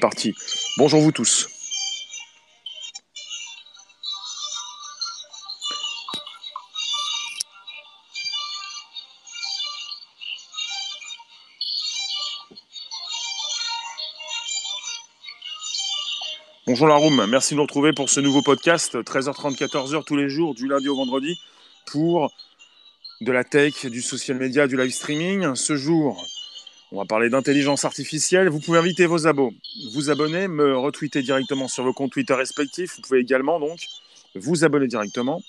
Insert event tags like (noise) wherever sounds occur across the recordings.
Parti. Bonjour vous tous. Bonjour la room, merci de nous retrouver pour ce nouveau podcast, 13h30, 14h tous les jours, du lundi au vendredi, pour de la tech, du social media, du live streaming. Ce jour, on va parler d'intelligence artificielle. Vous pouvez inviter vos abos, vous abonner, me retweeter directement sur vos comptes Twitter respectifs. Vous pouvez également donc vous abonner directement.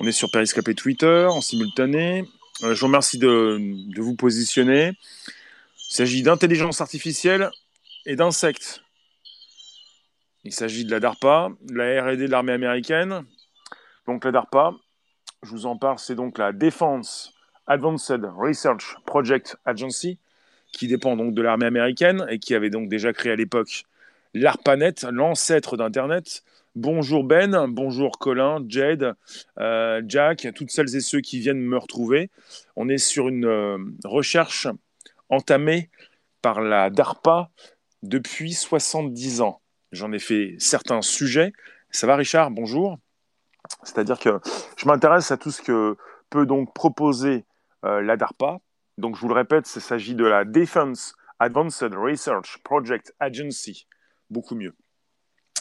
On est sur Periscope Twitter en simultané. Euh, je vous remercie de, vous positionner. Il s'agit d'intelligence artificielle et d'insectes. Il s'agit de la DARPA, la R&D de l'armée américaine. Donc la DARPA, je vous en parle, c'est donc la Defense Advanced Research Project Agency qui dépend donc de l'armée américaine et qui avait donc déjà créé à l'époque l'ARPANET, l'ancêtre d'Internet. Bonjour Ben, bonjour Colin, Jade, euh, Jack, toutes celles et ceux qui viennent me retrouver. On est sur une euh, recherche entamée par la DARPA depuis 70 ans. J'en ai fait certains sujets. Ça va Richard? Bonjour. C'est-à-dire que je m'intéresse à tout ce que peut donc proposer euh, la DARPA donc, je vous le répète, il s'agit de la Defense Advanced Research Project Agency. Beaucoup mieux.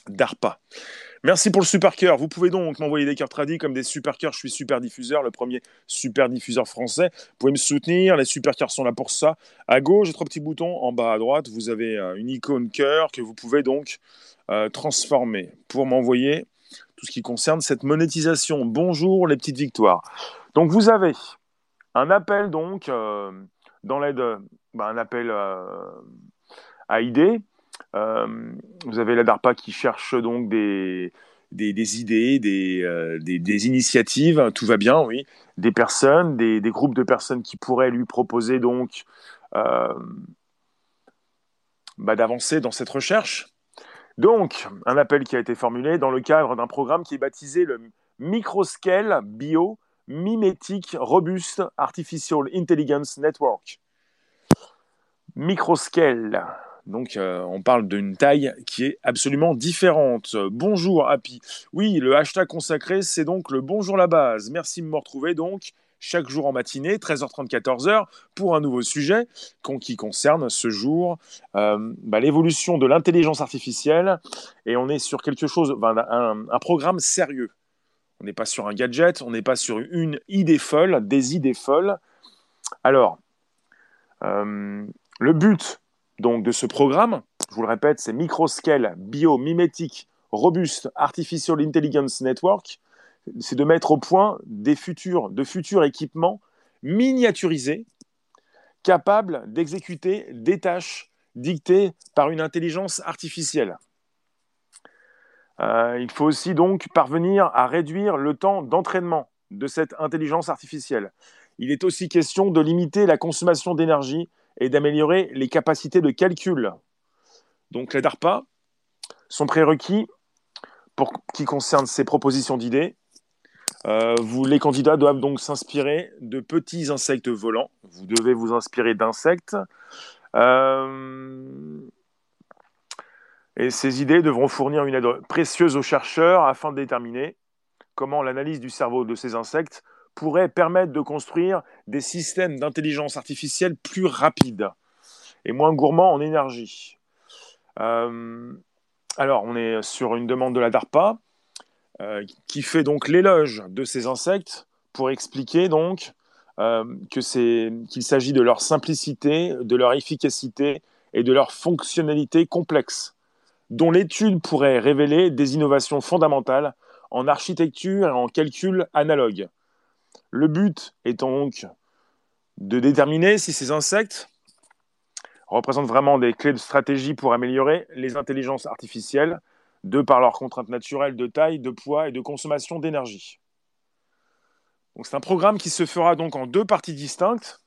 DARPA. Merci pour le super cœur. Vous pouvez donc m'envoyer des cœurs tradis comme des super cœurs. Je suis super diffuseur, le premier super diffuseur français. Vous pouvez me soutenir. Les super cœurs sont là pour ça. À gauche, j'ai trois petits boutons. En bas à droite, vous avez euh, une icône cœur que vous pouvez donc euh, transformer pour m'envoyer tout ce qui concerne cette monétisation. Bonjour les petites victoires. Donc vous avez un appel donc euh, dans l'aide, bah, un appel euh, à idées. Euh, vous avez la DARPA qui cherche donc des, des, idées, des, des, initiatives, tout va bien, oui, des personnes, des, groupes de personnes qui pourraient lui proposer donc bah, d'avancer dans cette recherche. Donc, un appel qui a été formulé dans le cadre d'un programme qui est baptisé le Microscale Bio Mimetic Robust Artificial Intelligence Network. Microscale. Donc, euh, on parle d'une taille qui est absolument différente. Bonjour, Happy. Oui, le hashtag consacré, c'est donc le bonjour la base. Merci de me retrouver donc chaque jour en matinée, 13h30, 14h, pour un nouveau sujet qui concerne ce jour euh, bah, l'évolution de l'intelligence artificielle. Et on est sur quelque chose, un programme sérieux. On n'est pas sur un gadget, on n'est pas sur une idée folle, des idées folles. Alors, euh, le but donc de ce programme, je vous le répète, c'est Microscale Biomimetic Robust Artificial Intelligence Network. C'est de mettre au point des de futurs équipements miniaturisés, capables d'exécuter des tâches dictées par une intelligence artificielle. Euh, il faut aussi donc parvenir à réduire le temps d'entraînement de cette intelligence artificielle. Il est aussi question de limiter la consommation d'énergie et d'améliorer les capacités de calcul. Donc les DARPA sont prérequis pour qui concerne ces propositions d'idées. Euh, les candidats doivent donc s'inspirer de petits insectes volants. Vous devez vous inspirer d'insectes. Euh, et ces idées devront fournir une aide précieuse aux chercheurs afin de déterminer comment l'analyse du cerveau de ces insectes pourrait permettre de construire des systèmes d'intelligence artificielle plus rapides et moins gourmands en énergie. Euh, alors, on est sur une demande de la DARPA euh, qui fait donc l'éloge de ces insectes pour expliquer donc euh, qu'il s'agit de leur simplicité, de leur efficacité et de leur fonctionnalité complexe dont l'étude pourrait révéler des innovations fondamentales en architecture et en calcul analogue. Le but étant donc de déterminer si ces insectes représentent vraiment des clés de stratégie pour améliorer les intelligences artificielles, de par leurs contraintes naturelles de taille, de poids et de consommation d'énergie. c'est un programme qui se fera donc en deux parties distinctes.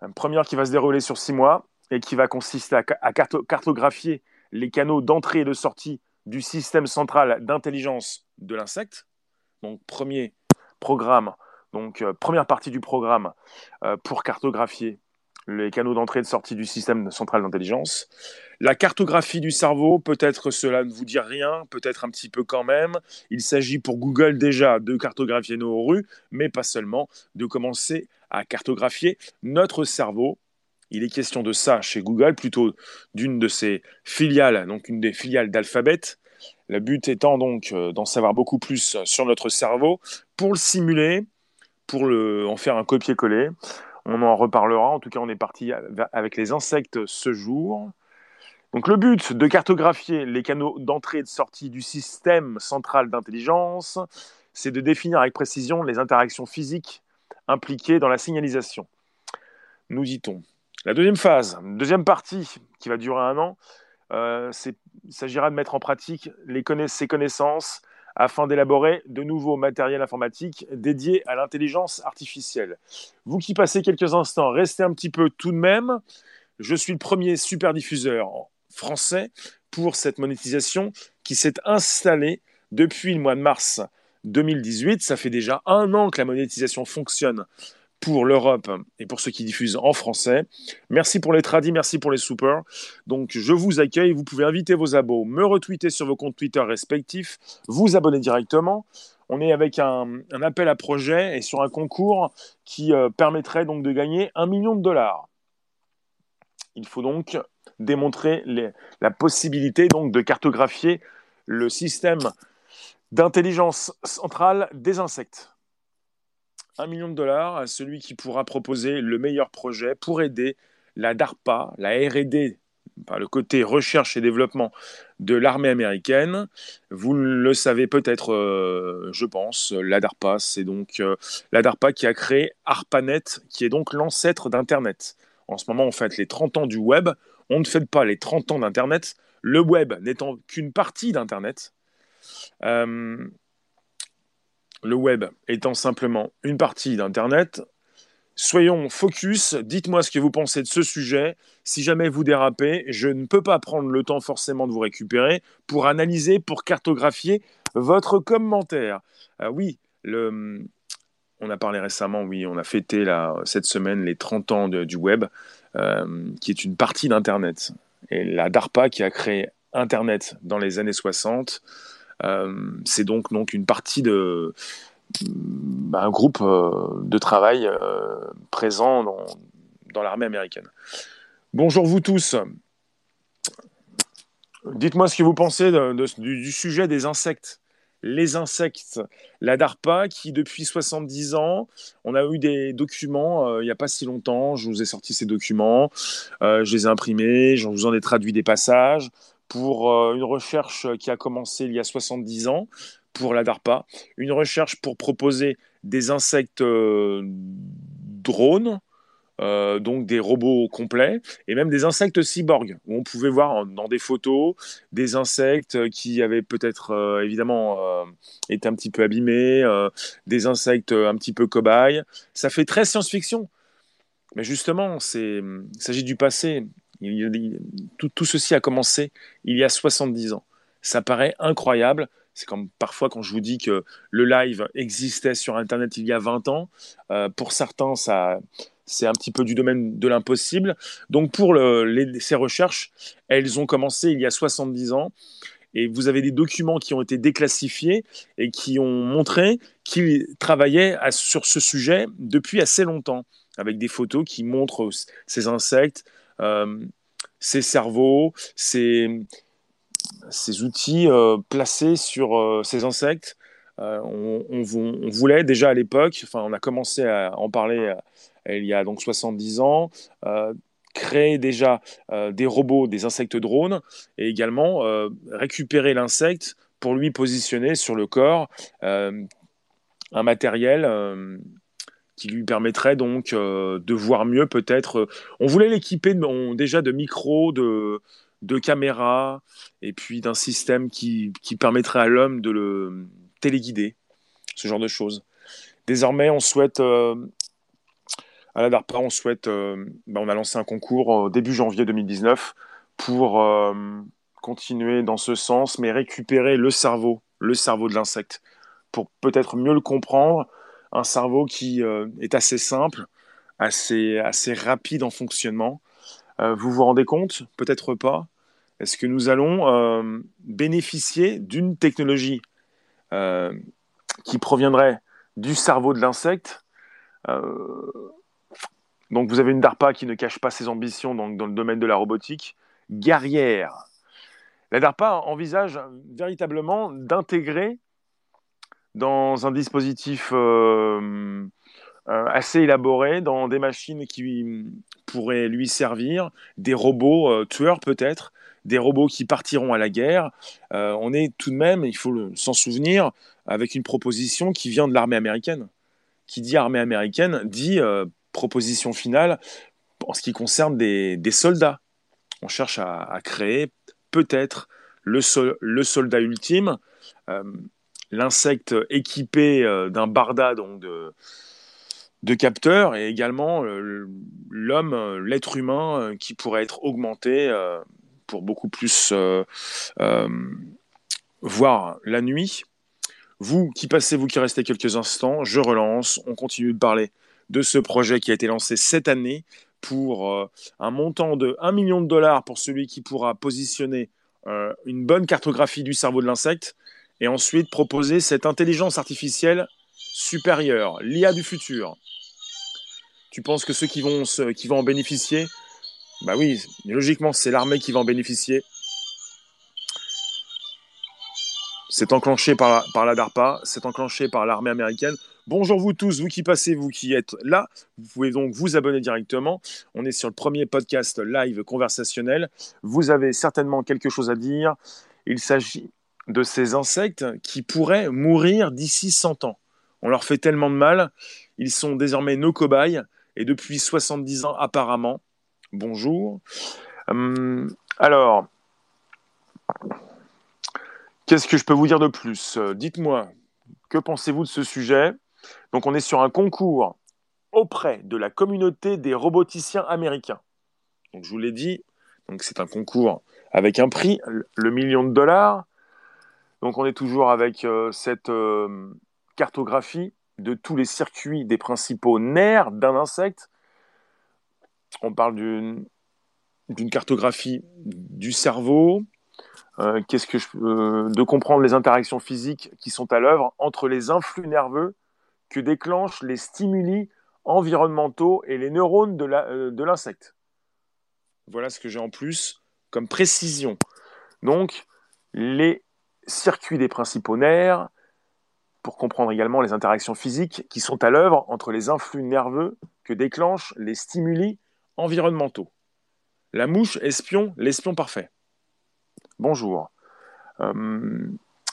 Une première qui va se dérouler sur six mois et qui va consister à cartographier les canaux d'entrée et de sortie du système central d'intelligence de l'insecte. Donc premier programme, donc euh, première partie du programme euh, pour cartographier les canaux d'entrée et de sortie du système central d'intelligence. La cartographie du cerveau, peut-être cela ne vous dit rien, peut-être un petit peu quand même. Il s'agit pour Google déjà de cartographier nos rues, mais pas seulement, de commencer à cartographier notre cerveau. Il est question de ça chez Google, plutôt d'une de ses filiales, donc une des filiales d'Alphabet. Le but étant donc euh, d'en savoir beaucoup plus sur notre cerveau pour le simuler, pour en faire un copier-coller. On en reparlera. En tout cas, on est parti avec les insectes ce jour. Donc le but de cartographier les canaux d'entrée et de sortie du système central d'intelligence, c'est de définir avec précision les interactions physiques impliquées dans la signalisation. Nous dit-on. La deuxième phase, deuxième partie qui va durer un an, euh, il s'agira de mettre en pratique ces connaissances afin d'élaborer de nouveaux matériels informatiques dédiés à l'intelligence artificielle. Vous qui passez quelques instants, restez un petit peu tout de même. Je suis le premier super diffuseur français pour cette monétisation qui s'est installée depuis le mois de mars 2018. Ça fait déjà un an que la monétisation fonctionne pour l'Europe et pour ceux qui diffusent en français. Merci pour les tradis, merci pour les supers. Donc je vous accueille, vous pouvez inviter vos abos, me retweeter sur vos comptes Twitter respectifs, vous abonner directement. On est avec un, appel à projet et sur un concours qui euh, permettrait donc de gagner un million de dollars. Il faut donc démontrer la possibilité donc de cartographier le système d'intelligence centrale des insectes un million de dollars à celui qui pourra proposer le meilleur projet pour aider la DARPA, la RD, le côté recherche et développement de l'armée américaine. Vous le savez peut-être, euh, je pense, la DARPA, c'est donc euh, la DARPA qui a créé ARPANET, qui est donc l'ancêtre d'Internet. En ce moment, on fête les 30 ans du web. On ne fête pas les 30 ans d'Internet, le web n'étant qu'une partie d'Internet. Euh, le web étant simplement une partie d'Internet, soyons focus, dites-moi ce que vous pensez de ce sujet. Si jamais vous dérapez, je ne peux pas prendre le temps forcément de vous récupérer pour analyser, pour cartographier votre commentaire. Ah oui, le, on a parlé récemment, oui, on a fêté cette semaine les 30 ans du web, euh, qui est une partie d'Internet. Et la DARPA qui a créé Internet dans les années 60 euh, c'est donc, donc une partie de bah, un groupe euh, de travail euh, présent dans, dans l'armée américaine. Bonjour vous tous. Dites-moi ce que vous pensez du, sujet des insectes. Les insectes, la DARPA qui depuis 70 ans, on a eu des documents il n'y a pas si longtemps, je vous ai sorti ces documents, je les ai imprimés, je vous en ai traduit des passages pour euh, une recherche qui a commencé il y a 70 ans pour la DARPA, une recherche pour proposer des insectes euh, drones, euh, donc des robots complets, et même des insectes cyborgs, où on pouvait voir dans des photos des insectes qui avaient peut-être évidemment été un petit peu abîmés, des insectes un petit peu cobayes. Ça fait très science-fiction. Mais justement, il s'agit du passé tout, ceci a commencé il y a 70 ans. Ça paraît incroyable. C'est comme parfois quand je vous dis que le live existait sur Internet il y a 20 ans. Euh, pour certains, ça, c'est un petit peu du domaine de l'impossible. Donc pour ces recherches, elles ont commencé il y a 70 ans. Et vous avez des documents qui ont été déclassifiés et qui ont montré qu'ils travaillaient sur ce sujet depuis assez longtemps, avec des photos qui montrent ces insectes, ces cerveaux, ces, ces outils euh, placés sur euh, ces insectes. On, voulait déjà à l'époque, enfin on a commencé à en parler il y a donc 70 ans, créer déjà des robots, des insectes drones, et également récupérer l'insecte pour lui positionner sur le corps un matériel qui lui permettrait donc euh, de voir mieux peut-être. Euh, on voulait l'équiper déjà de micros, de, caméras, et puis d'un système qui, permettrait à l'homme de le téléguider, ce genre de choses. Désormais, on souhaite, euh, à la DARPA, on souhaite, bah, on a lancé un concours début janvier 2019 pour continuer dans ce sens, mais récupérer le cerveau, le cerveau de l'insecte, pour peut-être mieux le comprendre, un cerveau qui euh, est assez simple, assez, assez rapide en fonctionnement. vous vous rendez compte? Peut-être pas. Est-ce que nous allons bénéficier d'une technologie qui proviendrait du cerveau de l'insecte? Donc vous avez une DARPA qui ne cache pas ses ambitions dans, le domaine de la robotique, guerrière. La DARPA envisage véritablement d'intégrer dans un dispositif euh, euh, assez élaboré, dans des machines qui pourraient lui servir, des robots euh, tueurs peut-être, des robots qui partiront à la guerre. on est tout de même, il faut s'en souvenir, avec une proposition qui vient de l'armée américaine. Qui dit armée américaine dit proposition finale en ce qui concerne des, soldats. On cherche à, créer peut-être le, soldat ultime, l'insecte équipé euh, d'un barda donc de, capteurs et également euh, l'homme, l'être humain qui pourrait être augmenté pour beaucoup plus voir la nuit. Vous qui passez, vous qui restez quelques instants, je relance, on continue de parler de ce projet qui a été lancé cette année pour euh, un montant de 1 million de dollars pour celui qui pourra positionner euh, une bonne cartographie du cerveau de l'insecte et ensuite proposer cette intelligence artificielle supérieure, l'IA du futur. Tu penses que ceux qui vont, qui vont en bénéficier Bah oui, logiquement, c'est l'armée qui va en bénéficier. C'est enclenché par par la DARPA, c'est enclenché par l'armée américaine. Bonjour vous tous, vous qui passez, vous qui êtes là. Vous pouvez donc vous abonner directement. On est sur le premier podcast live conversationnel. Vous avez certainement quelque chose à dire. Il s'agit de ces insectes qui pourraient mourir d'ici 100 ans. On leur fait tellement de mal. Ils sont désormais nos cobayes et depuis 70 ans apparemment. Bonjour. Hum, alors, qu'est-ce que je peux vous dire de plus? Dites-moi, que pensez-vous de ce sujet? Donc on est sur un concours auprès de la communauté des roboticiens américains. Donc je vous l'ai dit, c'est un concours avec un prix, le million de dollars. Donc on est toujours avec euh, cette euh, cartographie de tous les circuits des principaux nerfs d'un insecte. On parle d'une cartographie du cerveau, euh, qu'est-ce que je, de comprendre les interactions physiques qui sont à l'œuvre entre les influx nerveux que déclenchent les stimuli environnementaux et les neurones de l'insecte. voilà ce que j'ai en plus comme précision. Donc, les circuits des principaux nerfs, pour comprendre également les interactions physiques qui sont à l'œuvre entre les influx nerveux que déclenchent les stimuli environnementaux. La mouche espion, l'espion parfait. Bonjour. Euh,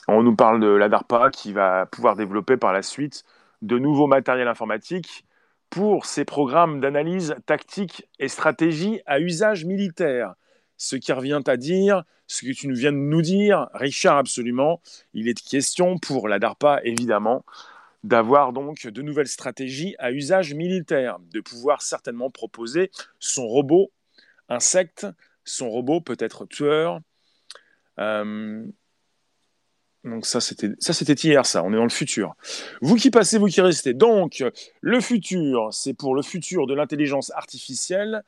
on nous parle de la DARPA qui va pouvoir développer par la suite de nouveaux matériels informatiques pour ces programmes d'analyse tactique et stratégie à usage militaire. Ce qui revient à dire, ce que tu viens de nous dire, Richard, absolument, il est question pour la DARPA, évidemment, d'avoir donc de nouvelles stratégies à usage militaire, de pouvoir certainement proposer son robot insecte, son robot peut-être tueur, euh, donc ça c'était ça c'était hier ça, on est dans le futur. Vous qui passez, vous qui restez. Donc le futur, c'est pour le futur de l'intelligence artificielle.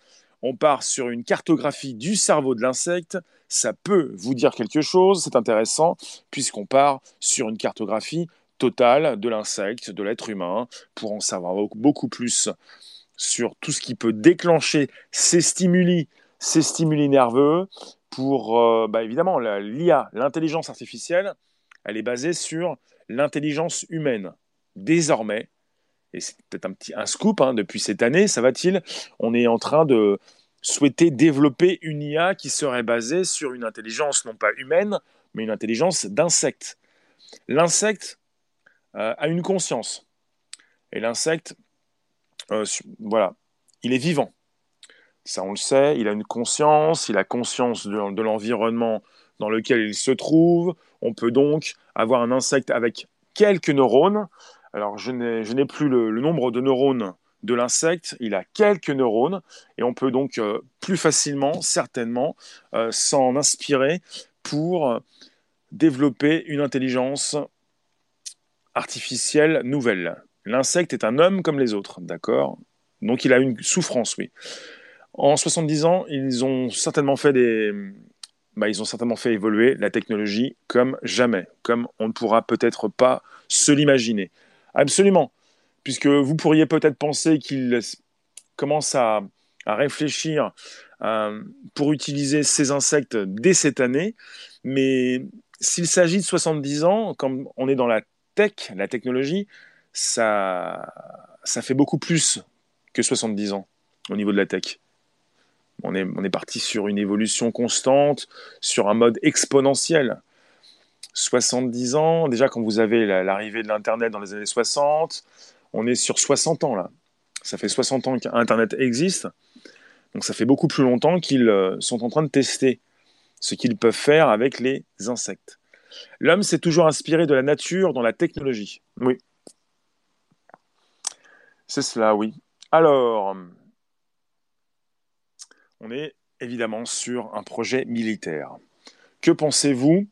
On part sur une cartographie du cerveau de l'insecte. Ça peut vous dire quelque chose, c'est intéressant, puisqu'on part sur une cartographie totale de l'insecte, de l'être humain, pour en savoir beaucoup plus sur tout ce qui peut déclencher ces stimuli, ces stimuli nerveux, pour euh, bah, évidemment l'IA, l'intelligence artificielle elle est basée sur l'intelligence humaine. Désormais, et c'est peut-être un petit un scoop hein, depuis cette année, ça va-t-il? On est en train de souhaiter développer une IA qui serait basée sur une intelligence non pas humaine, mais une intelligence d'insecte. L'insecte euh, a une conscience. Et l'insecte, euh, voilà, il est vivant. Ça, on le sait, il a une conscience, il a conscience de l'environnement dans lequel il se trouve. On peut donc avoir un insecte avec quelques neurones. Alors, je n'ai plus le, nombre de neurones de l'insecte, il a quelques neurones, et on peut donc euh, plus facilement, certainement, euh, s'en inspirer pour développer une intelligence artificielle nouvelle. L'insecte est un homme comme les autres, d'accord? Donc il a une souffrance, oui. En 70 ans, ils ont certainement fait des, bah, ils ont certainement fait évoluer la technologie comme jamais, comme on ne pourra peut-être pas se l'imaginer. Absolument, puisque vous pourriez peut-être penser qu'ils commencent à, réfléchir euh, pour utiliser ces insectes dès cette année, mais s'il s'agit de 70 ans, comme on est dans la tech, la technologie, ça, fait beaucoup plus que 70 ans au niveau de la tech. On est parti sur une évolution constante, sur un mode exponentiel. 70 ans, déjà quand vous avez l'arrivée de l'Internet dans les années 60, on est sur 60 ans là. Ça fait 60 ans qu'Internet existe, donc ça fait beaucoup plus longtemps qu'ils euh, sont en train de tester ce qu'ils peuvent faire avec les insectes. L'homme s'est toujours inspiré de la nature dans la technologie. Oui. C'est cela, oui. Alors, on est évidemment sur un projet militaire. Que pensez-vous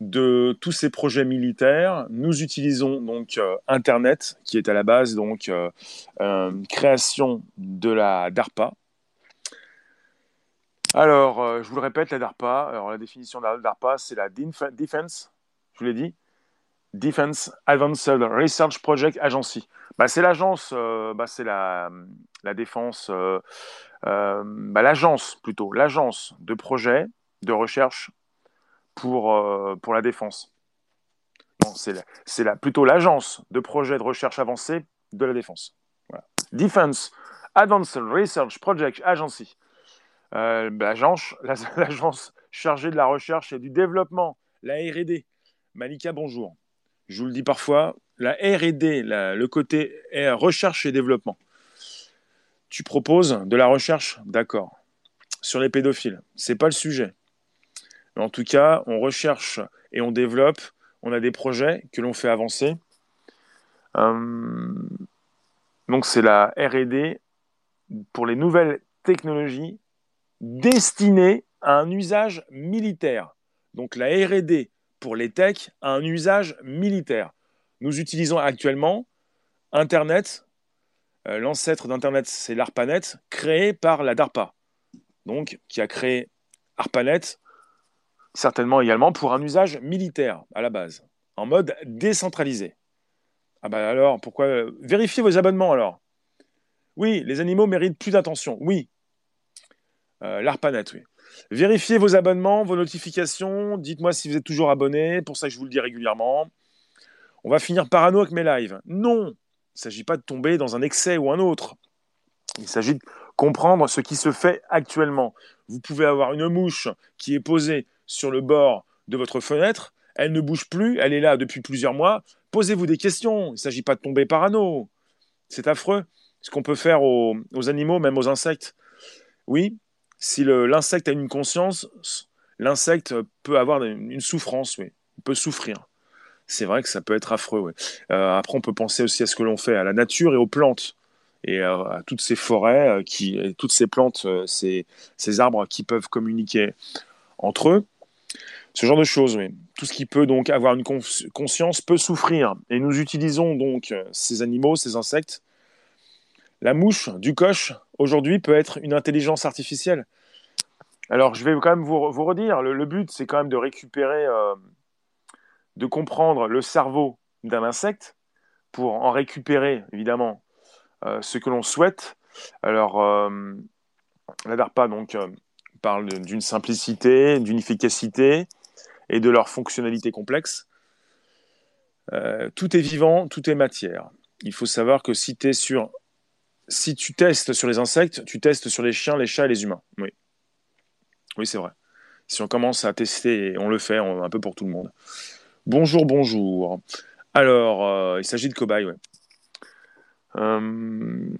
de tous ces projets militaires Nous utilisons donc euh, Internet, qui est à la base donc euh, création de la DARPA. Alors, euh, je vous le répète, la DARPA, alors la définition de la DARPA, c'est la Defense, je vous l'ai dit, Defense Advanced Research Project Agency. Bah, c'est l'agence, bah, c'est la, la défense euh, bah, l'agence plutôt, l'agence de projet de recherche pour, euh, pour la défense. c'est plutôt l'agence de projet de recherche avancée de la défense. Defense Advanced Research Project Agency. Euh, l'agence, (laughs) l'agence chargée de la recherche et du développement, la RD. Malika, bonjour. Je vous le dis parfois, la RD, le côté recherche et développement. Tu proposes de la recherche, d'accord, sur les pédophiles. C'est pas le sujet. En tout cas, on recherche et on développe. On a des projets que l'on fait avancer. Euh, donc c'est la R&D pour les nouvelles technologies destinées à un usage militaire. Donc la R&D pour les techs a un usage militaire. Nous utilisons actuellement Internet euh, l'ancêtre d'Internet, c'est l'ARPANET, créé par la DARPA, donc qui a créé ARPANET, certainement également pour un usage militaire à la base, en mode décentralisé. Ah bah alors, pourquoi Vérifiez vos abonnements alors. Oui, les animaux méritent plus d'attention. Oui. Euh, oui. Vérifiez vos abonnements, vos notifications. Dites-moi si vous êtes toujours abonné. Pour ça, je vous le dis régulièrement. On va finir parano avec mes lives. Non, il ne s'agit pas de tomber dans un excès ou un autre. Il s'agit de comprendre ce qui se fait actuellement. Vous pouvez avoir une mouche qui est posée sur le bord de votre fenêtre, elle ne bouge plus, elle est là depuis plusieurs mois. Posez-vous des questions, il ne s'agit pas de tomber parano. C'est affreux. Ce qu'on peut faire aux, animaux, même aux insectes. Oui, si l'insecte a une conscience, l'insecte peut avoir une souffrance, oui. Il peut souffrir c'est vrai que ça peut être affreux. Euh, après, on peut penser aussi à ce que l'on fait à la nature et aux plantes et euh, à toutes ces forêts, euh, toutes ces plantes, ces, arbres qui peuvent communiquer entre eux. Ce genre de choses, oui. Tout ce qui peut donc avoir une conscience peut souffrir. Et nous utilisons donc ces animaux, ces insectes. La mouche du coche, aujourd'hui, peut être une intelligence artificielle. Alors, je vais quand même vous, redire, le, but, c'est quand même de récupérer de comprendre le cerveau d'un insecte pour en récupérer évidemment euh, ce que l'on souhaite. Alors, euh, la DARPA donc, euh, parle d'une simplicité, d'une efficacité et de leur fonctionnalité complexe. tout est vivant, tout est matière. Il faut savoir que si, tu testes sur les insectes, tu testes sur les chiens, les chats et les humains. Oui, oui c'est vrai. Si on commence à tester, on le fait un peu pour tout le monde. Bonjour, bonjour. Alors, euh, il s'agit de cobayes. Euh,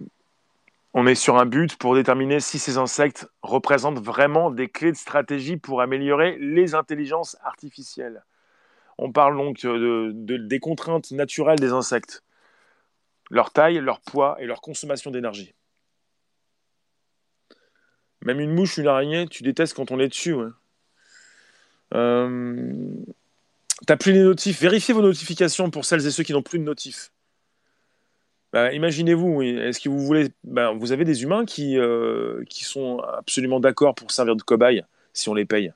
on est sur un but pour déterminer si ces insectes représentent vraiment des clés de stratégie pour améliorer les intelligences artificielles. On parle donc de, des contraintes naturelles des insectes, leur taille, leur poids et leur consommation d'énergie. Même une mouche, une araignée, tu détestes quand on est dessus. Euh, T'as plus les notifs. Vérifiez vos notifications pour celles et ceux qui n'ont plus de notifs. Bah, imaginez-vous, est-ce que vous voulez. Bah, vous avez des humains qui, euh, qui sont absolument d'accord pour servir de cobaye si on les paye.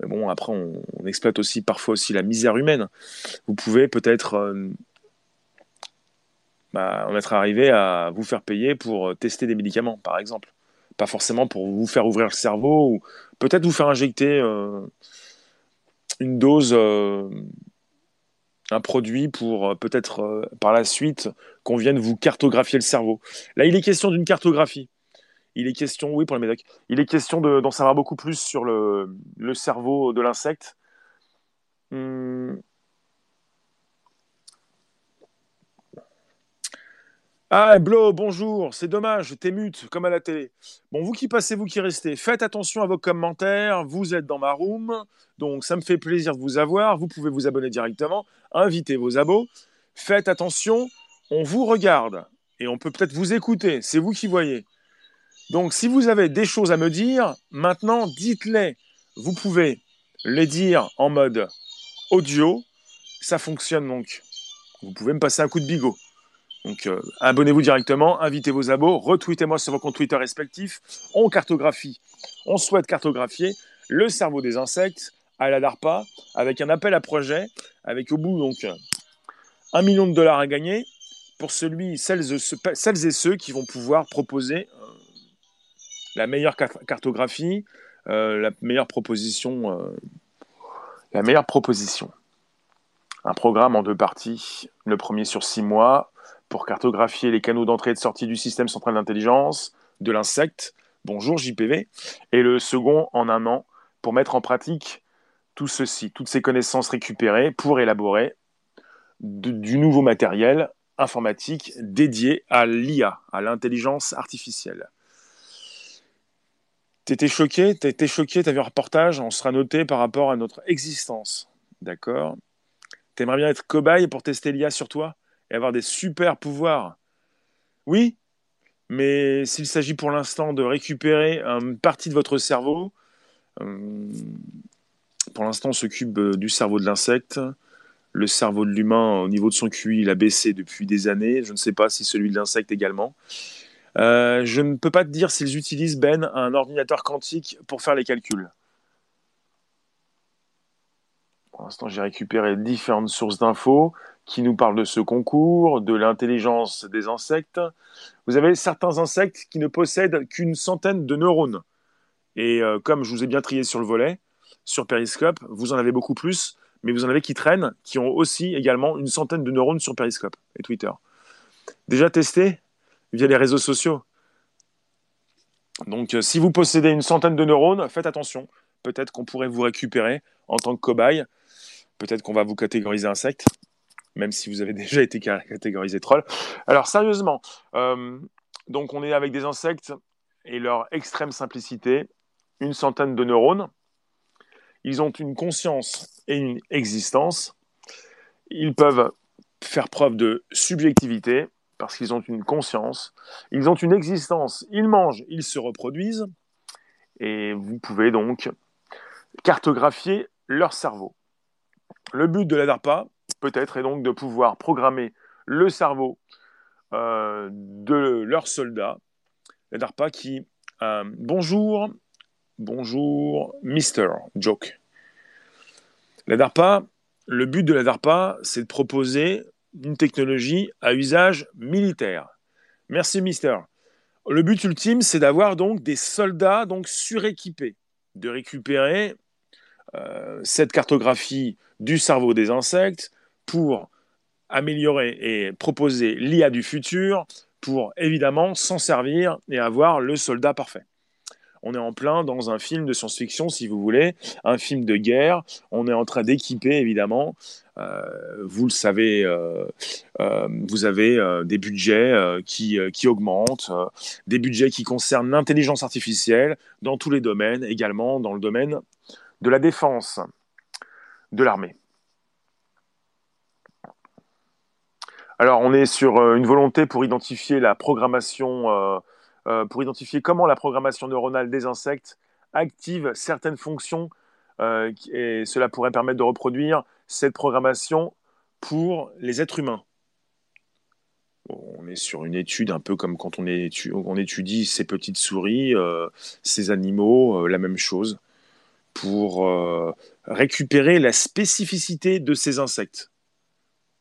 Mais bon, après, on, exploite aussi parfois aussi la misère humaine. Vous pouvez peut-être euh, bah, en être arrivé à vous faire payer pour euh, tester des médicaments, par exemple. Pas forcément pour vous faire ouvrir le cerveau, ou peut-être vous faire injecter une dose un produit pour peut-être par la suite qu'on vienne vous cartographier le cerveau. Là, il est question d'une cartographie. Il est question, oui, pour les médocs, il est question d'en savoir beaucoup plus sur le, cerveau de l'insecte. Hmm. Ah, Blo, bonjour, c'est dommage, t'es mute, comme à la télé. Bon, vous qui passez, vous qui restez, faites attention à vos commentaires, vous êtes dans ma room, donc ça me fait plaisir de vous avoir, vous pouvez vous abonner directement, invitez vos abos, faites attention, on vous regarde, et on peut peut-être vous écouter, c'est vous qui voyez. Donc si vous avez des choses à me dire, maintenant dites-les. Vous pouvez les dire en mode audio, ça fonctionne donc. Vous pouvez me passer un coup de bigot. Donc euh, abonnez-vous directement, invitez vos abos, retweetez-moi sur vos comptes Twitter respectifs. On cartographie, on souhaite cartographier le cerveau des insectes à la DARPA avec un appel à projet, avec au bout donc un million de dollars à gagner pour celui, celles, et ceux qui vont pouvoir proposer euh, la meilleure cartographie, euh, la meilleure proposition, la meilleure proposition. Un programme en deux parties, le premier sur six mois, pour cartographier les canaux d'entrée et de sortie du système central d'intelligence, de l'insecte, bonjour JPV, et le second en un an pour mettre en pratique tout ceci, toutes ces connaissances récupérées pour élaborer du nouveau matériel informatique dédié à l'IA, à l'intelligence artificielle. T'étais choqué T'étais choqué T'as vu un reportage On sera noté par rapport à notre existence. D'accord? T'aimerais bien être cobaye pour tester l'IA sur toi et avoir des super pouvoirs? Oui, mais s'il s'agit pour l'instant de récupérer une partie de votre cerveau, euh, pour l'instant on s'occupe euh, du cerveau de l'insecte. Le cerveau de l'humain, au niveau de son QI, il a baissé depuis des années. Je ne sais pas si celui de l'insecte également. Euh, je ne peux pas te dire s'ils utilisent, Ben, un ordinateur quantique pour faire les calculs. Pour l'instant, j'ai récupéré différentes sources d'infos qui nous parle de ce concours, de l'intelligence des insectes. Vous avez certains insectes qui ne possèdent qu'une centaine de neurones. Et euh, comme je vous ai bien trié sur le volet, sur Periscope, vous en avez beaucoup plus, mais vous en avez qui traînent, qui ont aussi également une centaine de neurones sur Periscope et Twitter. Déjà testé via les réseaux sociaux. Donc euh, si vous possédez une centaine de neurones, faites attention. Peut-être qu'on pourrait vous récupérer en tant que cobaye. Peut-être qu'on va vous catégoriser insecte même si vous avez (laughs) déjà été catégorisé troll. Alors sérieusement, euh, donc on est avec des insectes et leur extrême simplicité, une centaine de neurones. Ils ont une conscience et une existence. Ils peuvent faire preuve de subjectivité parce qu'ils ont une conscience. Ils ont une existence. Ils mangent, ils se reproduisent. Et vous pouvez donc cartographier leur cerveau. Le but de la DARPA, peut-être, et donc de pouvoir programmer le cerveau euh, de leurs soldats. La DARPA qui... Euh, bonjour, bonjour, Mr. Joke. La DARPA, le but de la DARPA, c'est de proposer une technologie à usage militaire. Merci, Mister. Le but ultime, c'est d'avoir donc des soldats donc suréquipés, de récupérer euh, cette cartographie du cerveau des insectes, pour améliorer et proposer l'IA du futur pour évidemment s'en servir et avoir le soldat parfait. On est en plein dans un film de science-fiction, si vous voulez, un film de guerre. On est en train d'équiper, évidemment. Euh, vous le savez, euh, euh, vous avez des budgets qui, augmentent, des budgets qui concernent l'intelligence artificielle dans tous les domaines, également dans le domaine de la défense, de l'armée. Alors, on est sur une volonté pour identifier la programmation, euh, euh, pour identifier comment la programmation neuronale des insectes active certaines fonctions et cela pourrait permettre de reproduire cette programmation pour les êtres humains. on est sur une étude un peu comme quand on, étudie, ces petites souris, euh, ces animaux, euh, la même chose, pour euh, récupérer la spécificité de ces insectes.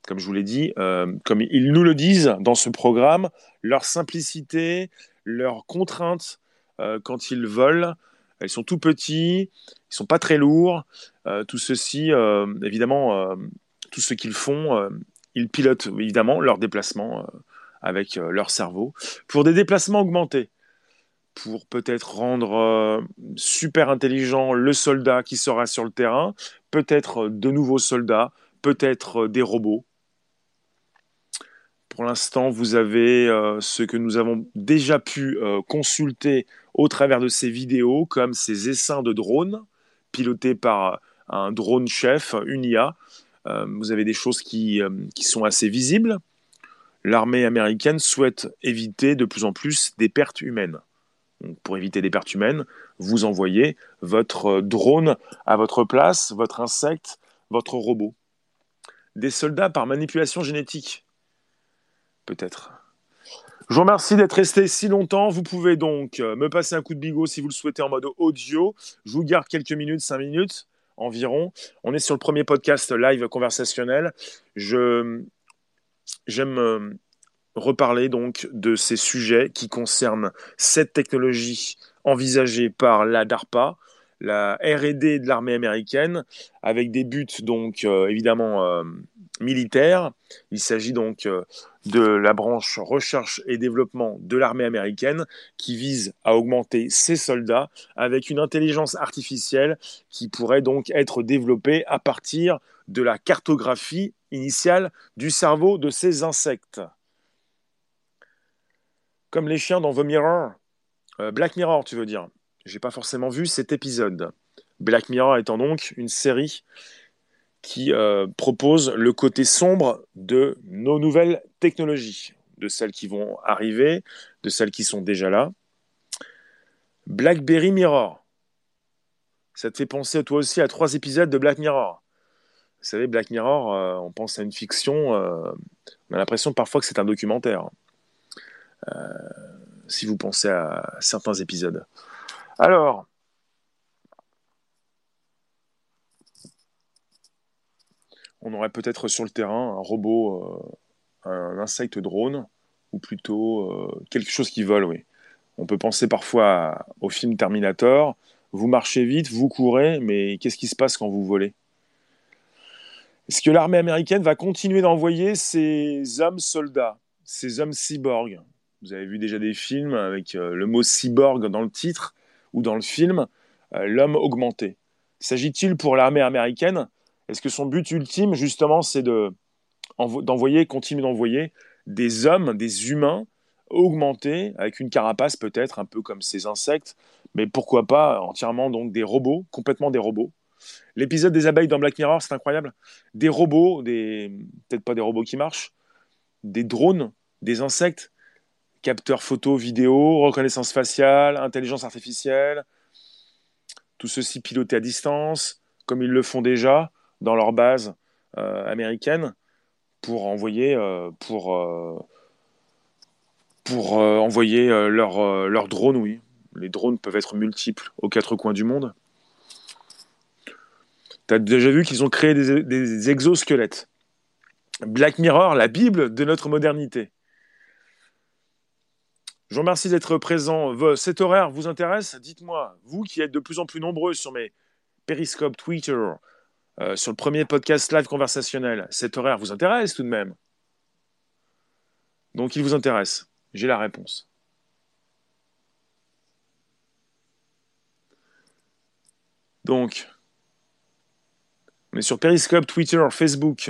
Comme je vous l'ai dit, comme ils nous le disent dans ce programme, leur simplicité, leurs contraintes quand ils volent, elles sont tout petits, ils sont pas très lourds. tout ceci, évidemment, tout ce qu'ils font ils pilotent évidemment leurs déplacements euh, avec euh, leur cerveau pour des déplacements augmentés, pour peut-être rendre euh, super intelligent le soldat qui sera sur le terrain, peut-être de nouveaux soldats, peut-être des robots. Pour l'instant, vous avez ce que nous avons déjà pu consulter au travers de ces vidéos, comme ces essaims de drones pilotés par un drone chef, une IA, euh, vous avez des choses euh, qui sont assez visibles. L'armée américaine souhaite éviter de plus en plus des pertes humaines. pour éviter des pertes humaines, vous envoyez votre drone à votre place, votre insecte, votre robot. Des soldats par manipulation génétique, peut-être. Je vous remercie d'être resté si longtemps. Vous pouvez donc euh, me passer un coup de bigot si vous le souhaitez en mode audio. Je vous garde quelques minutes, cinq minutes environ. On est sur le premier podcast live conversationnel. Je j'aime euh, reparler donc de ces sujets qui concernent cette technologie envisagée par la DARPA, la R&D de l'armée américaine, avec des buts donc euh, évidemment euh, militaires. Il s'agit donc de la branche recherche et développement de l'armée américaine qui vise à augmenter ses soldats avec une intelligence artificielle qui pourrait donc être développée à partir de la cartographie initiale du cerveau de ces insectes. Comme les chiens dans The Mirror, euh, Black Mirror tu veux dire? J'ai pas forcément vu cet épisode. Black Mirror étant donc une série qui euh, propose le côté sombre de nos nouvelles technologies, de celles qui vont arriver, de celles qui sont déjà là. BlackBerry Mirror. Ça te fait penser toi aussi à trois épisodes de Black Mirror. Vous savez, Black Mirror, euh, on pense à une fiction, euh, on a l'impression parfois que c'est un documentaire. si vous pensez à certains épisodes. Alors, on aurait peut-être sur le terrain un robot, euh, un insecte drone, ou plutôt euh, quelque chose qui vole, oui. On peut penser parfois au film Terminator. Vous marchez vite, vous courez, mais qu'est-ce qui se passe quand vous volez? Est-ce que l'armée américaine va continuer d'envoyer ces hommes soldats, ces hommes cyborgs? Vous avez vu déjà des films avec euh, le mot cyborg dans le titre ou dans le film, l'homme augmenté. S'agit-il pour l'armée américaine? Est-ce que son but ultime, justement, c'est d'envoyer, continuer d'envoyer des hommes, des humains augmentés, avec une carapace peut-être, un peu comme ces insectes, mais pourquoi pas entièrement donc des robots, complètement des robots? L'épisode des abeilles dans Black Mirror, c'est incroyable. Des robots, des peut-être pas des robots qui marchent, des drones, des insectes, capteurs photo, vidéo, reconnaissance faciale, intelligence artificielle, tout ceci piloté à distance, comme ils le font déjà dans leur base euh, américaine pour envoyer euh, pour euh, leurs leur drones, oui. Les drones peuvent être multiples aux quatre coins du monde. Tu as déjà vu qu'ils ont créé des, exosquelettes. Black Mirror, la Bible de notre modernité. Je vous remercie d'être présent. Cet horaire vous intéresse? Dites-moi, vous qui êtes de plus en plus nombreux sur mes périscopes Twitter, euh, sur le premier podcast live conversationnel, cet horaire vous intéresse tout de même? Donc il vous intéresse. J'ai la réponse. Donc, on est sur Periscope, Twitter, Facebook.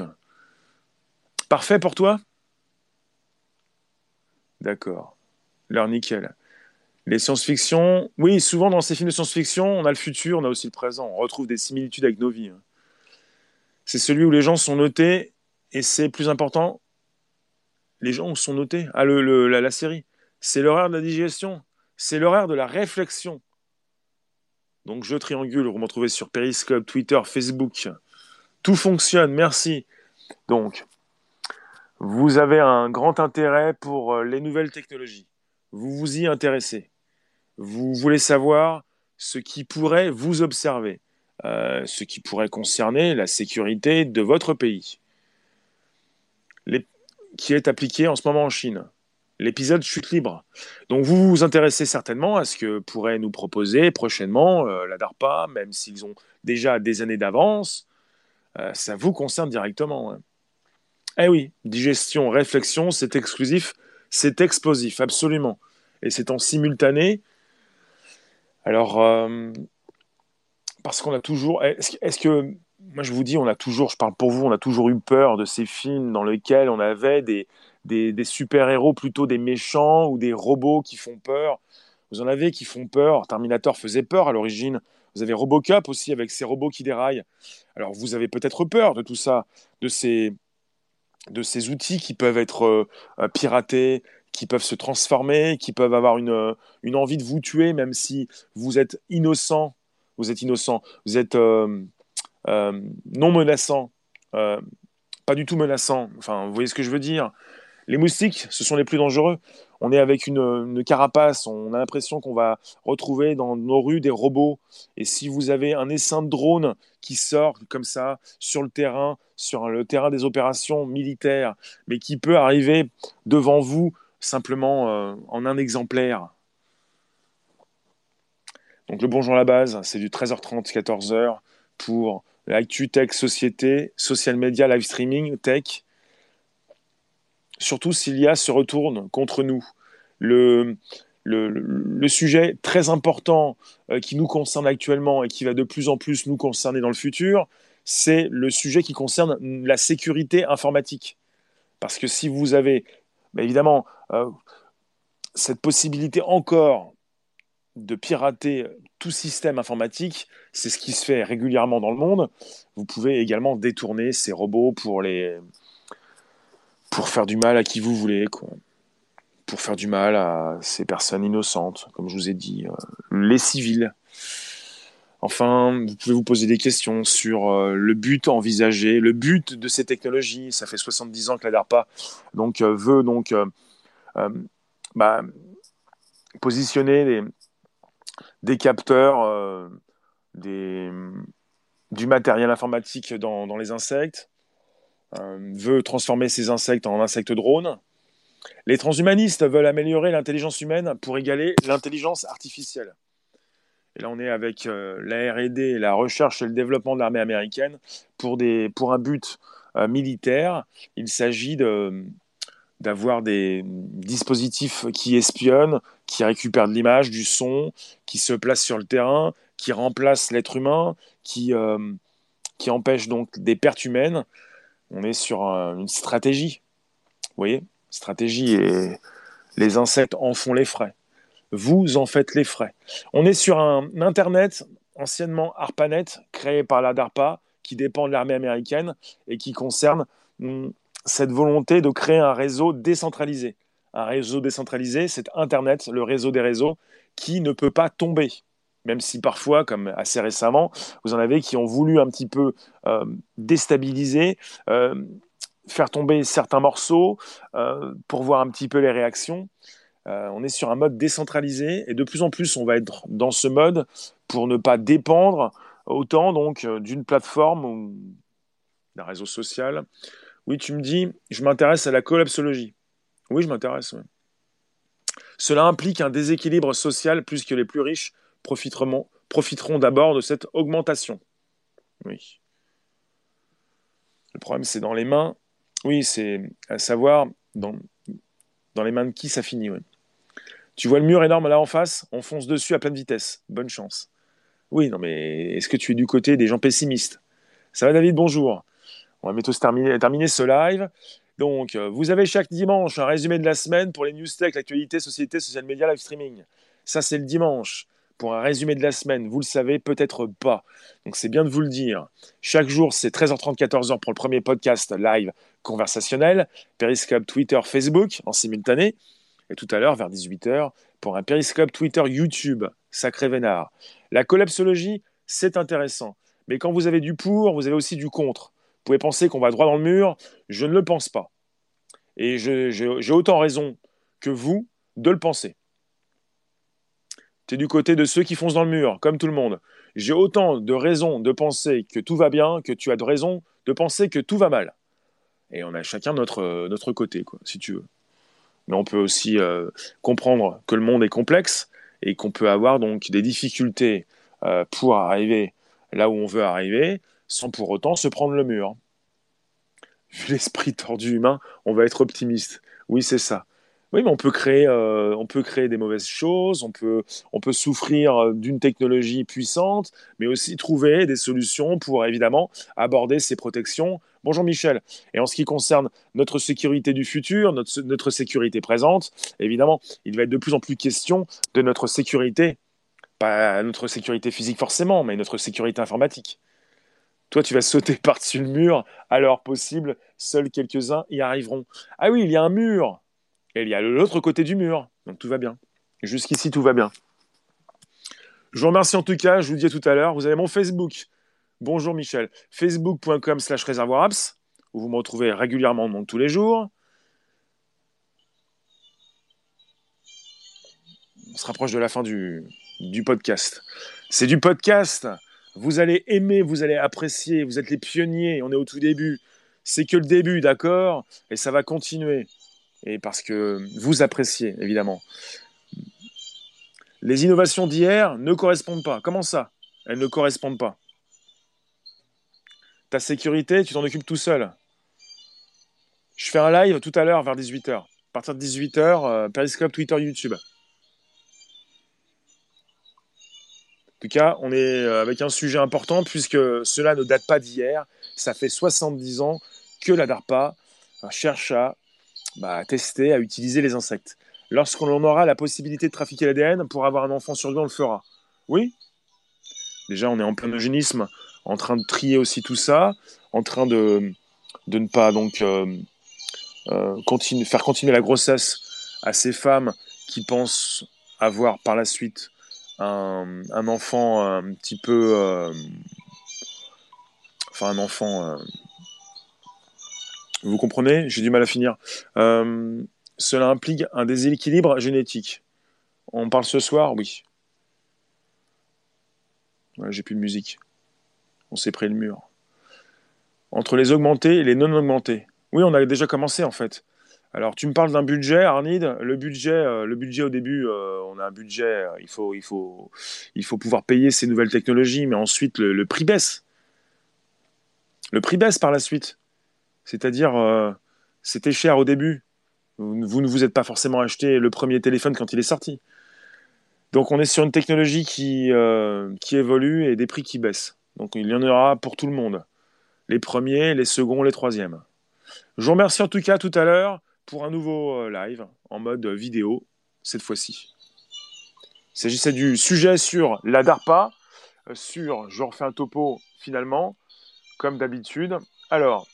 Parfait pour toi? D'accord. L'heure nickel. Les science-fiction, oui, souvent dans ces films de science-fiction, on a le futur, on a aussi le présent. On retrouve des similitudes avec nos vies. Hein c'est celui où les gens sont notés et c'est plus important, les gens sont notés. Ah, le, la, série. C'est l'horaire de la digestion, c'est l'horaire de la réflexion. Donc je triangule, vous me retrouvez sur Periscope, Twitter, Facebook. Tout fonctionne, merci. Donc, vous avez un grand intérêt pour euh, les nouvelles technologies. Vous vous y intéressez. Vous voulez savoir ce qui pourrait vous observer, euh, ce qui pourrait concerner la sécurité de votre pays, qui est appliqué en ce moment en Chine. L'épisode chute libre. Donc vous vous intéressez certainement à ce que pourrait nous proposer prochainement euh, la DARPA, même s'ils ont déjà des années d'avance. ça vous concerne directement. Hein. Eh oui, digestion, réflexion, c'est exclusif, c'est explosif, absolument. Et c'est en simultané. Alors, euh, parce qu'on a toujours. Est-ce que. Moi, je vous dis, on a toujours, je parle pour vous, on a toujours eu peur de ces films dans lesquels on avait des, des, super-héros plutôt des méchants ou des robots qui font peur. Vous en avez qui font peur. Terminator faisait peur à l'origine. Vous avez Robocop aussi avec ces robots qui déraillent. Alors, vous avez peut-être peur de tout ça, de ces, de ces outils qui peuvent être euh, piratés, qui peuvent se transformer, qui peuvent avoir une, euh, une, envie de vous tuer, même si vous êtes innocent, vous êtes innocent, vous êtes euh, non menaçant, pas du tout menaçant. Enfin, vous voyez ce que je veux dire? Les moustiques, ce sont les plus dangereux. On est avec une, carapace, on a l'impression qu'on va retrouver dans nos rues des robots. Et si vous avez un essaim de drone qui sort comme ça sur le terrain, sur le terrain des opérations militaires, mais qui peut arriver devant vous simplement euh, en un exemplaire. Donc le bonjour à la base, c'est du 13h30, 14h pour l'actu tech société, social media, live streaming, tech. Surtout s'il y a ce retourne contre nous. Le, le, sujet très important euh, qui nous concerne actuellement et qui va de plus en plus nous concerner dans le futur, c'est le sujet qui concerne la sécurité informatique. Parce que si vous avez, bah, évidemment, euh, cette possibilité encore de pirater tout système informatique, c'est ce qui se fait régulièrement dans le monde. Vous pouvez également détourner ces robots pour les pour faire du mal à qui vous voulez, pour faire du mal à ces personnes innocentes, comme je vous ai dit, euh, les civils. Enfin, vous pouvez vous poser des questions sur euh, le but envisagé, le but de ces technologies. Ça fait 70 ans que la DARPA donc, euh, veut donc, bah, positionner des, capteurs, du matériel informatique dans les insectes, veut transformer ces insectes en insectes drones. Les transhumanistes veulent améliorer l'intelligence humaine pour égaler l'intelligence artificielle. Et là, on est avec euh, la R&D, la recherche et le développement de l'armée américaine pour, des, pour un but euh, militaire. Il s'agit d'avoir des dispositifs qui espionnent, qui récupèrent de l'image, du son, qui se placent sur le terrain, qui remplacent l'être humain, qui, euh, qui empêchent donc des pertes humaines. On est sur une stratégie. Vous voyez Stratégie et les insectes en font les frais vous en faites les frais. On est sur un Internet, anciennement ARPANET, créé par la DARPA, qui dépend de l'armée américaine et qui concerne hmm, cette volonté de créer un réseau décentralisé. Un réseau décentralisé, c'est Internet, le réseau des réseaux, qui ne peut pas tomber. Même si parfois, comme assez récemment, vous en avez qui ont voulu un petit peu euh, déstabiliser, euh, faire tomber certains morceaux euh, pour voir un petit peu les réactions. On est sur un mode décentralisé et de plus en plus on va être dans ce mode pour ne pas dépendre autant donc d'une plateforme ou d'un réseau social. Oui, tu me dis, je m'intéresse à la collapsologie. Oui, je m'intéresse. Cela implique un déséquilibre social puisque les plus riches profiteront, profiteront d'abord de cette augmentation. Oui. Le problème, c'est dans les mains. Oui, c'est à savoir dans, dans les mains de qui ça finit. Tu vois le mur énorme là en face, on fonce dessus à pleine vitesse. Bonne chance. Oui, non, mais est-ce que tu es du côté des gens pessimistes? Ça va, David? Bonjour. On va bientôt terminer, terminer ce live. Donc, euh, vous avez chaque dimanche un résumé de la semaine pour les news tech, l'actualité, société, social media, live streaming. Ça, c'est le dimanche. Pour un résumé de la semaine, vous le savez peut-être pas. Donc, c'est bien de vous le dire. Chaque jour, c'est 13h30, 14h pour le premier podcast live conversationnel. Periscope, Twitter, Facebook en simultané et tout à l'heure vers 18h pour un périscope Twitter YouTube. Sacré vénard. La collapsologie, c'est intéressant. Mais quand vous avez du pour, vous avez aussi du contre. Vous pouvez penser qu'on va droit dans le mur. Je ne le pense pas. Et j'ai autant raison que vous de le penser. Tu es du côté de ceux qui foncent dans le mur, comme tout le monde. J'ai autant de raisons de penser que tout va bien que tu as de raisons de penser que tout va mal. Et on a chacun notre, notre côté, quoi, si tu veux. Mais on peut aussi euh, comprendre que le monde est complexe et qu'on peut avoir donc des difficultés euh, pour arriver là où on veut arriver sans pour autant se prendre le mur. Vu l'esprit tordu humain, on va être optimiste. Oui, c'est ça. Oui, mais on peut créer, euh, on peut créer des mauvaises choses, on peut, on peut souffrir euh, d'une technologie puissante, mais aussi trouver des solutions pour évidemment aborder ces protections. Bonjour Michel. Et en ce qui concerne notre sécurité du futur, notre, notre sécurité présente, évidemment, il va être de plus en plus question de notre sécurité, pas notre sécurité physique forcément, mais notre sécurité informatique. Toi, tu vas sauter (laughs) par-dessus le mur, alors possible, seuls quelques-uns y arriveront. Ah oui, il y a un mur et il y a l'autre côté du mur. Donc tout va bien. Jusqu'ici, tout va bien. Je vous remercie en tout cas. Je vous dis à tout à l'heure. Vous avez mon Facebook. Bonjour Michel. Facebook.com slash réservoirapps, où vous me retrouvez régulièrement donc tous les jours. On se rapproche de la fin du podcast. C'est du podcast. Vous allez aimer, vous allez apprécier. Vous êtes les pionniers. On est au tout début. C'est que le début, d'accord? Et ça va continuer et parce que vous appréciez, évidemment. Les innovations d'hier ne correspondent pas. Comment ça? Elles ne correspondent pas. Ta sécurité, tu t'en occupes tout seul. Je fais un live tout à l'heure vers 18h. À partir de 18h, euh, Periscope, Twitter, YouTube. En tout cas, on est euh, avec un sujet important puisque cela ne date pas d'hier. Ça fait 70 ans que la DARPA cherche à bah, à tester, à utiliser les insectes. Lorsqu'on aura la possibilité de trafiquer l'ADN pour avoir un enfant sur on le fera. Oui Déjà, on est en plein eugénisme, en train de trier aussi tout ça, en train de, de ne pas donc euh, euh, faire continuer la grossesse à ces femmes qui pensent avoir par la suite un, un enfant un petit peu... Euh, enfin, un enfant vous comprenez? J'ai du mal à finir. Euh, cela implique un déséquilibre génétique. On parle ce soir? Oui. J'ai plus de musique. On s'est pris le mur. Entre les augmentés et les non augmentés. Oui, on a déjà commencé en fait. Alors, tu me parles d'un budget, Arnid. Le budget, euh, le budget au début, euh, on a un budget. il faut, il faut, il faut pouvoir payer ces nouvelles technologies, mais ensuite le prix baisse. Le prix baisse par la suite. C'est-à-dire, euh, c'était cher au début. Vous ne vous êtes pas forcément acheté le premier téléphone quand il est sorti. Donc on est sur une technologie qui, euh, qui évolue et des prix qui baissent. Donc il y en aura pour tout le monde. Les premiers, les seconds, les troisièmes. Je vous remercie en tout cas tout à l'heure pour un nouveau euh, live en mode vidéo, cette fois-ci. Il s'agissait du sujet sur la DARPA, sur, je refais un topo finalement, comme d'habitude. Alors,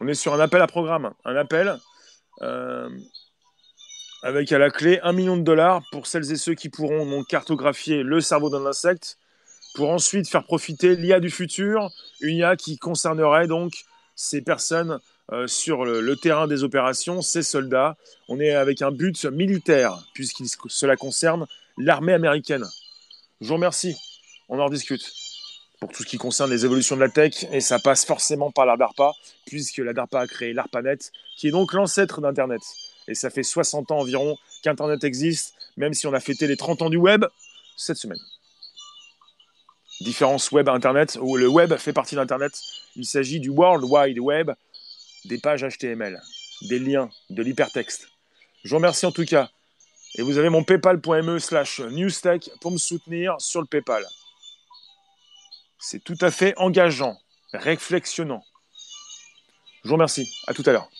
On est sur un appel à programme. Un appel euh, avec à la clé un million de dollars pour celles et ceux qui pourront donc cartographier le cerveau d'un insecte pour ensuite faire profiter l'IA du futur, une IA qui concernerait donc ces personnes euh, sur le, terrain des opérations, ces soldats. On est avec un but militaire, puisque cela concerne l'armée américaine. Je vous remercie. On en discute pour tout ce qui concerne les évolutions de la tech, et ça passe forcément par la DARPA, puisque la DARPA a créé l'ARPANET, qui est donc l'ancêtre d'Internet. Et ça fait 60 ans environ qu'Internet existe, même si on a fêté les 30 ans du web cette semaine. Différence web Internet, où le web fait partie d'Internet. Il s'agit du World Wide Web, des pages HTML, des liens, de l'hypertexte. Je vous remercie en tout cas. Et vous avez mon paypal.me slash newstech pour me soutenir sur le PayPal. C'est tout à fait engageant, réflexionnant. Je vous remercie. À tout à l'heure.